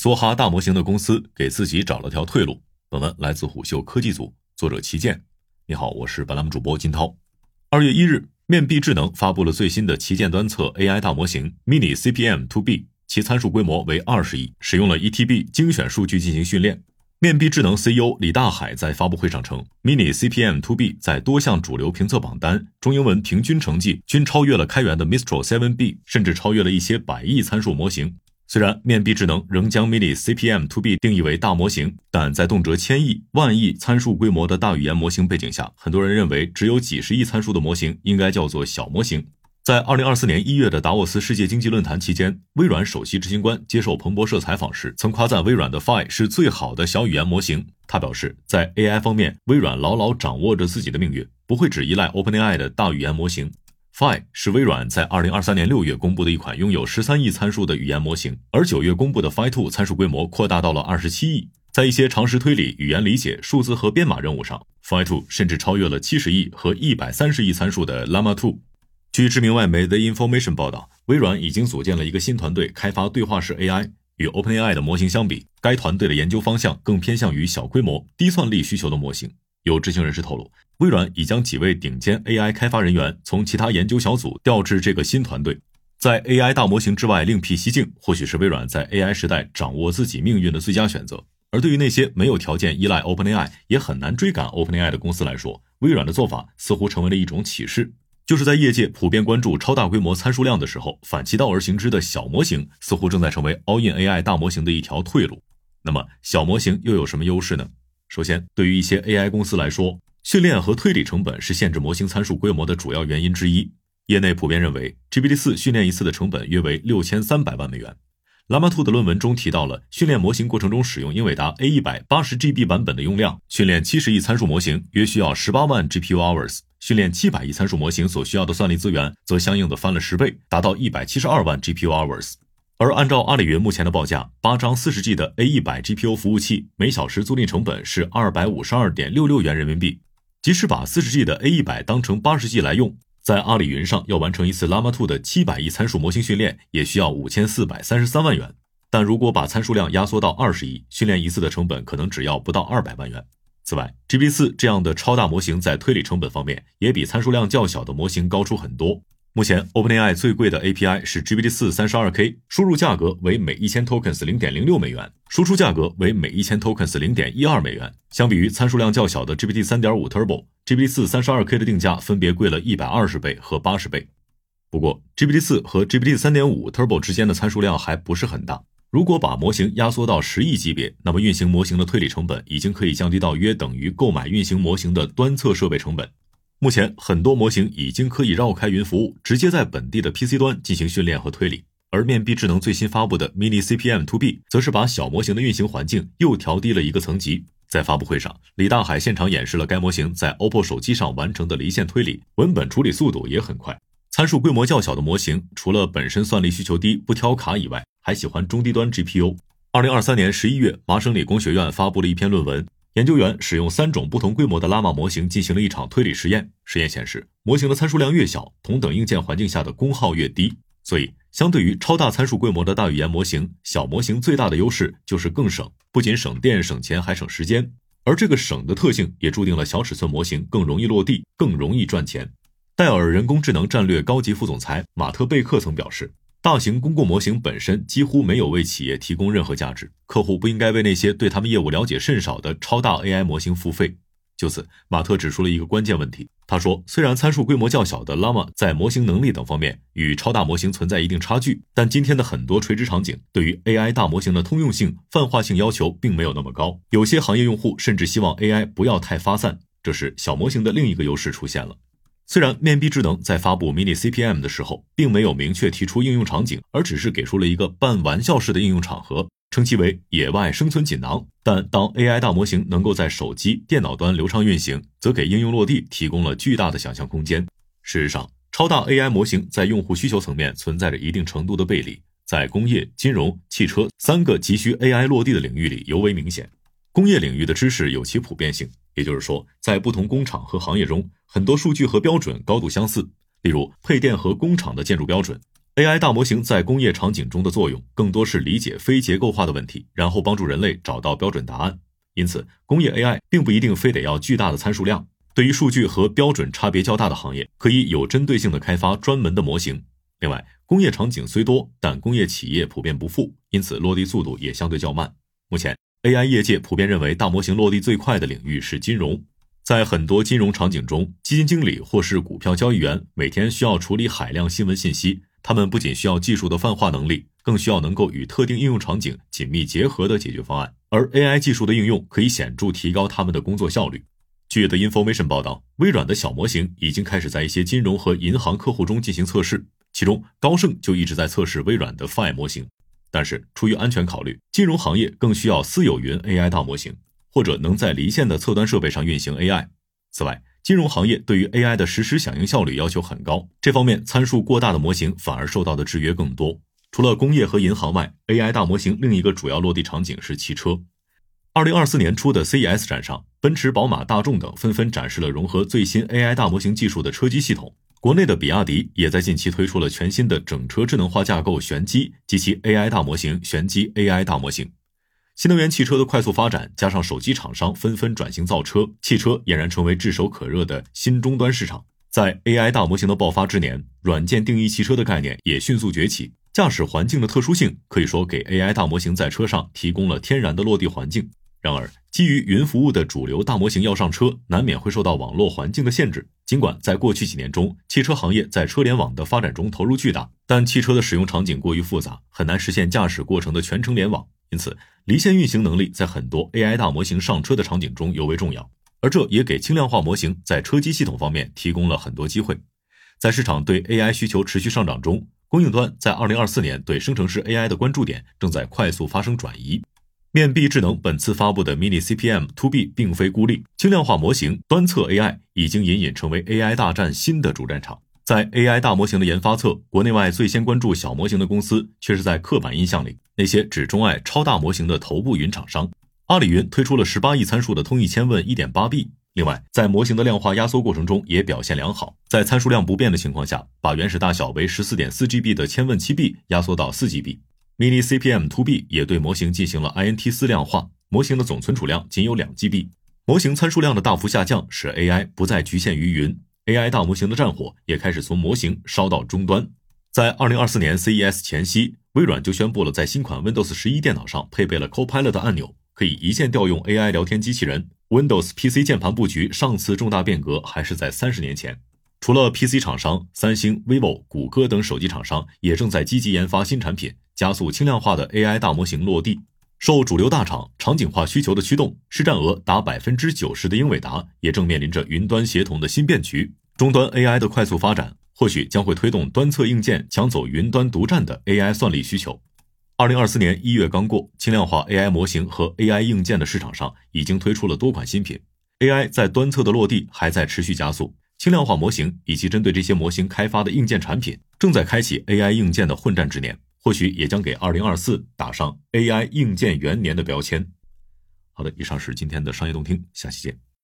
梭哈大模型的公司给自己找了条退路。本文来自虎嗅科技组，作者齐健。你好，我是本栏目主播金涛。二月一日，面壁智能发布了最新的旗舰端测 AI 大模型 Mini CPM To B，其参数规模为二十亿，使用了 ETB 精选数据进行训练。面壁智能 CEO 李大海在发布会上称，Mini CPM To B 在多项主流评测榜单中英文平均成绩均超越了开源的 Mistral 7B，甚至超越了一些百亿参数模型。虽然面壁智能仍将 Mini CPM To B 定义为大模型，但在动辄千亿、万亿参数规模的大语言模型背景下，很多人认为只有几十亿参数的模型应该叫做小模型。在二零二四年一月的达沃斯世界经济论坛期间，微软首席执行官接受彭博社采访时，曾夸赞微软的 Phi 是最好的小语言模型。他表示，在 AI 方面，微软牢牢掌握着自己的命运，不会只依赖 OpenAI 的大语言模型。Phi 是微软在二零二三年六月公布的一款拥有十三亿参数的语言模型，而九月公布的 Phi Two 参数规模扩大到了二十七亿。在一些常识推理、语言理解、数字和编码任务上，Phi Two 甚至超越了七十亿和一百三十亿参数的 Llama Two。据知名外媒 The Information 报道，微软已经组建了一个新团队开发对话式 AI。与 OpenAI 的模型相比，该团队的研究方向更偏向于小规模、低算力需求的模型。有知情人士透露，微软已将几位顶尖 AI 开发人员从其他研究小组调至这个新团队。在 AI 大模型之外另辟蹊径，或许是微软在 AI 时代掌握自己命运的最佳选择。而对于那些没有条件依赖 OpenAI，也很难追赶 OpenAI 的公司来说，微软的做法似乎成为了一种启示。就是在业界普遍关注超大规模参数量的时候，反其道而行之的小模型似乎正在成为 All in AI 大模型的一条退路。那么，小模型又有什么优势呢？首先，对于一些 AI 公司来说，训练和推理成本是限制模型参数规模的主要原因之一。业内普遍认为，GPT 四训练一次的成本约为六千三百万美元。Llama 2的论文中提到了训练模型过程中使用英伟达 A 一百八十 GB 版本的用量，训练七十亿参数模型约需要十八万 GPU hours，训练七百亿参数模型所需要的算力资源则相应的翻了十倍，达到一百七十二万 GPU hours。而按照阿里云目前的报价，八张四十 G 的 A 一百 GPU 服务器每小时租赁成本是二百五十二点六六元人民币，即使把四十 G 的 A 一百当成八十 G 来用，在阿里云上要完成一次 Llama 2的七百亿参数模型训练，也需要五千四百三十三万元。但如果把参数量压缩到二十亿，训练一次的成本可能只要不到二百万元。此外，G P 四这样的超大模型在推理成本方面也比参数量较小的模型高出很多。目前，OpenAI 最贵的 API 是 GPT 四三十二 K，输入价格为每一千 tokens 零点零六美元，输出价格为每一千 tokens 零点一二美元。相比于参数量较小的 GPT 三点五 Turbo，GPT 四三十二 K 的定价分别贵了一百二十倍和八十倍。不过，GPT 四和 GPT 三点五 Turbo 之间的参数量还不是很大。如果把模型压缩到十亿级别，那么运行模型的推理成本已经可以降低到约等于购买运行模型的端侧设备成本。目前，很多模型已经可以绕开云服务，直接在本地的 PC 端进行训练和推理。而面壁智能最新发布的 Mini CPM To B，则是把小模型的运行环境又调低了一个层级。在发布会上，李大海现场演示了该模型在 OPPO 手机上完成的离线推理，文本处理速度也很快。参数规模较小的模型，除了本身算力需求低、不挑卡以外，还喜欢中低端 GPU。二零二三年十一月，麻省理工学院发布了一篇论文，研究员使用三种不同规模的拉玛模型进行了一场推理实验。实验显示，模型的参数量越小，同等硬件环境下的功耗越低。所以，相对于超大参数规模的大语言模型，小模型最大的优势就是更省，不仅省电省钱，还省时间。而这个省的特性，也注定了小尺寸模型更容易落地，更容易赚钱。戴尔人工智能战略高级副总裁马特贝克曾表示，大型公共模型本身几乎没有为企业提供任何价值，客户不应该为那些对他们业务了解甚少的超大 AI 模型付费。就此，马特指出了一个关键问题。他说，虽然参数规模较小的 Llama 在模型能力等方面与超大模型存在一定差距，但今天的很多垂直场景对于 AI 大模型的通用性、泛化性要求并没有那么高。有些行业用户甚至希望 AI 不要太发散，这时小模型的另一个优势出现了。虽然面壁智能在发布 Mini CPM 的时候，并没有明确提出应用场景，而只是给出了一个半玩笑式的应用场合，称其为野外生存锦囊。但当 AI 大模型能够在手机、电脑端流畅运行，则给应用落地提供了巨大的想象空间。事实上，超大 AI 模型在用户需求层面存在着一定程度的背离，在工业、金融、汽车三个急需 AI 落地的领域里尤为明显。工业领域的知识有其普遍性，也就是说，在不同工厂和行业中。很多数据和标准高度相似，例如配电和工厂的建筑标准 AI 大模型在工业场景中的作用，更多是理解非结构化的问题，然后帮助人类找到标准答案。因此，工业 AI 并不一定非得要巨大的参数量。对于数据和标准差别较大的行业，可以有针对性的开发专门的模型。另外，工业场景虽多，但工业企业普遍不富，因此落地速度也相对较慢。目前，AI 业界普遍认为大模型落地最快的领域是金融。在很多金融场景中，基金经理或是股票交易员每天需要处理海量新闻信息，他们不仅需要技术的泛化能力，更需要能够与特定应用场景紧密结合的解决方案。而 AI 技术的应用可以显著提高他们的工作效率。据 The Information 报道，微软的小模型已经开始在一些金融和银行客户中进行测试，其中高盛就一直在测试微软的 Phi 模型。但是出于安全考虑，金融行业更需要私有云 AI 大模型，或者能在离线的测端设备上运行 AI。此外，金融行业对于 AI 的实时响应效率要求很高，这方面参数过大的模型反而受到的制约更多。除了工业和银行外，AI 大模型另一个主要落地场景是汽车。二零二四年初的 CES 展上，奔驰、宝马、大众等纷纷展示了融合最新 AI 大模型技术的车机系统。国内的比亚迪也在近期推出了全新的整车智能化架构玄机及其 AI 大模型玄机 AI 大模型。新能源汽车的快速发展，加上手机厂商纷纷转型造车，汽车俨然成为炙手可热的新终端市场。在 AI 大模型的爆发之年，软件定义汽车的概念也迅速崛起。驾驶环境的特殊性可以说给 AI 大模型在车上提供了天然的落地环境。然而，基于云服务的主流大模型要上车，难免会受到网络环境的限制。尽管在过去几年中，汽车行业在车联网的发展中投入巨大，但汽车的使用场景过于复杂，很难实现驾驶过程的全程联网。因此，离线运行能力在很多 AI 大模型上车的场景中尤为重要。而这也给轻量化模型在车机系统方面提供了很多机会。在市场对 AI 需求持续上涨中，供应端在2024年对生成式 AI 的关注点正在快速发生转移。面壁智能本次发布的 Mini CPM To B 并非孤立，轻量化模型端侧 AI 已经隐隐成为 AI 大战新的主战场。在 AI 大模型的研发侧，国内外最先关注小模型的公司，却是在刻板印象里那些只钟爱超大模型的头部云厂商。阿里云推出了十八亿参数的通义千问 1.8B，另外在模型的量化压缩过程中也表现良好，在参数量不变的情况下，把原始大小为十四点四 GB 的千问七 B 压缩到四 GB。Mini CPM To B 也对模型进行了 INT 四量化，模型的总存储量仅有两 GB，模型参数量的大幅下降使 AI 不再局限于云，AI 大模型的战火也开始从模型烧到终端。在2024年 CES 前夕，微软就宣布了在新款 Windows 十一电脑上配备了 Copilot 的按钮，可以一键调用 AI 聊天机器人。Windows PC 键盘布局上次重大变革还是在三十年前。除了 PC 厂商，三星、vivo、谷歌等手机厂商也正在积极研发新产品。加速轻量化的 AI 大模型落地，受主流大厂场景化需求的驱动，市占额达百分之九十的英伟达也正面临着云端协同的新变局。终端 AI 的快速发展，或许将会推动端侧硬件抢走云端独占的 AI 算力需求。二零二四年一月刚过，轻量化 AI 模型和 AI 硬件的市场上已经推出了多款新品，AI 在端侧的落地还在持续加速，轻量化模型以及针对这些模型开发的硬件产品正在开启 AI 硬件的混战之年。或许也将给2024打上 AI 硬件元年的标签。好的，以上是今天的商业动听，下期见。